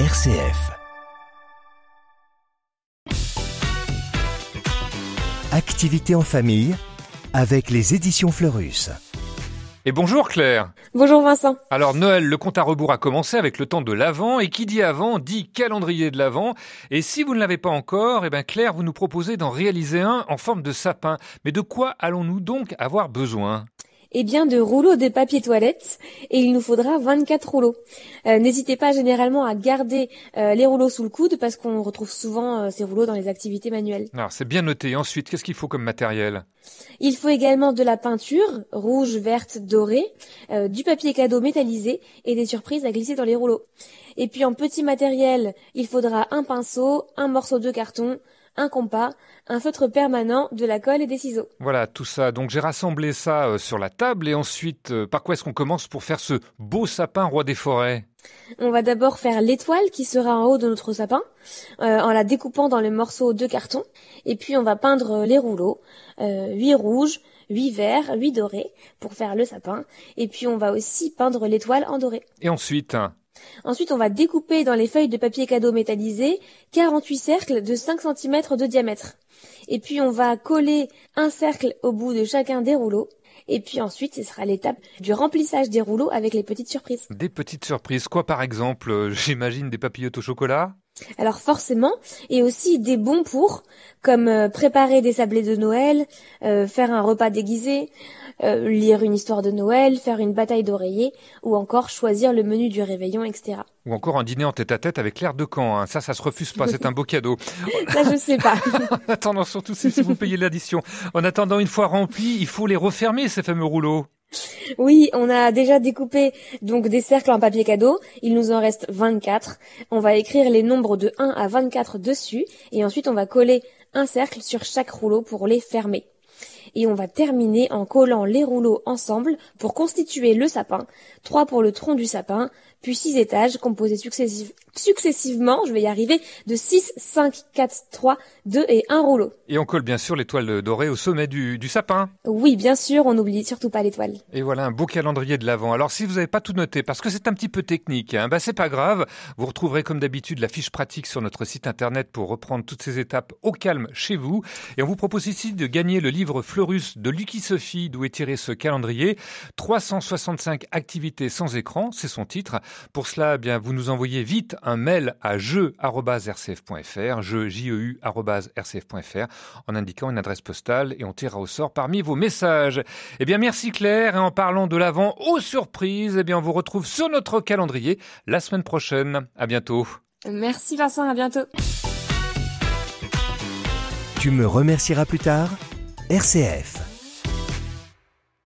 RCF. Activité en famille avec les éditions Fleurus. Et bonjour Claire. Bonjour Vincent. Alors Noël, le compte à rebours a commencé avec le temps de l'Avent et qui dit Avant dit calendrier de l'Avent. Et si vous ne l'avez pas encore, eh bien Claire, vous nous proposez d'en réaliser un en forme de sapin. Mais de quoi allons-nous donc avoir besoin? Eh bien de rouleaux de papier toilette et il nous faudra 24 rouleaux. Euh, n'hésitez pas généralement à garder euh, les rouleaux sous le coude parce qu'on retrouve souvent euh, ces rouleaux dans les activités manuelles. Alors c'est bien noté. Ensuite, qu'est-ce qu'il faut comme matériel? Il faut également de la peinture rouge, verte, dorée, du papier cadeau métallisé et des surprises à glisser dans les rouleaux. Et puis en petit matériel, il faudra un pinceau, un morceau de carton, un compas, un feutre permanent, de la colle et des ciseaux. Voilà, tout ça. Donc j'ai rassemblé ça euh, sur la table et ensuite, euh, par quoi est-ce qu'on commence pour faire ce beau sapin roi des forêts? On va d'abord faire l'étoile qui sera en haut de notre sapin euh, en la découpant dans les morceaux de carton et puis on va peindre les rouleaux, huit rouges, huit verts, huit dorés pour faire le sapin et puis on va aussi peindre l'étoile en doré. Et ensuite Ensuite, on va découper dans les feuilles de papier cadeau métallisé 48 cercles de 5 cm de diamètre. Et puis, on va coller un cercle au bout de chacun des rouleaux. Et puis ensuite, ce sera l'étape du remplissage des rouleaux avec les petites surprises. Des petites surprises. Quoi par exemple euh, J'imagine des papillotes au chocolat? Alors forcément, et aussi des bons pour, comme euh, préparer des sablés de Noël, euh, faire un repas déguisé, euh, lire une histoire de Noël, faire une bataille d'oreiller, ou encore choisir le menu du réveillon, etc. Ou encore un dîner en tête-à-tête avec l'air de camp. Hein. Ça, ça se refuse pas, c'est un beau cadeau. ça, je sais pas. en attendant, surtout si vous payez l'addition. En attendant, une fois remplis, il faut les refermer, ces fameux rouleaux. Oui, on a déjà découpé donc des cercles en papier cadeau. Il nous en reste 24. On va écrire les nombres de 1 à 24 dessus et ensuite on va coller un cercle sur chaque rouleau pour les fermer et on va terminer en collant les rouleaux ensemble pour constituer le sapin. Trois pour le tronc du sapin, puis six étages composés successivement, je vais y arriver, de 6, 5, 4, 3, 2 et un rouleau. Et on colle bien sûr l'étoile dorée au sommet du, du sapin. Oui, bien sûr, on n'oublie surtout pas l'étoile. Et voilà un beau calendrier de l'avant. Alors si vous n'avez pas tout noté, parce que c'est un petit peu technique, hein, bah c'est pas grave. Vous retrouverez comme d'habitude la fiche pratique sur notre site internet pour reprendre toutes ces étapes au calme chez vous. Et on vous propose ici de gagner le livre Fleurus de Lucky Sophie, d'où est tiré ce calendrier. 365 activités sans écran, c'est son titre. Pour cela, eh bien, vous nous envoyez vite un mail à jeu.rcf.fr, jeu, rcf.fr, en indiquant une adresse postale et on tirera au sort parmi vos messages. Eh bien, merci Claire. Et en parlant de l'avant aux surprises, eh bien, on vous retrouve sur notre calendrier la semaine prochaine. À bientôt. Merci Vincent, à bientôt. Tu me remercieras plus tard RCF.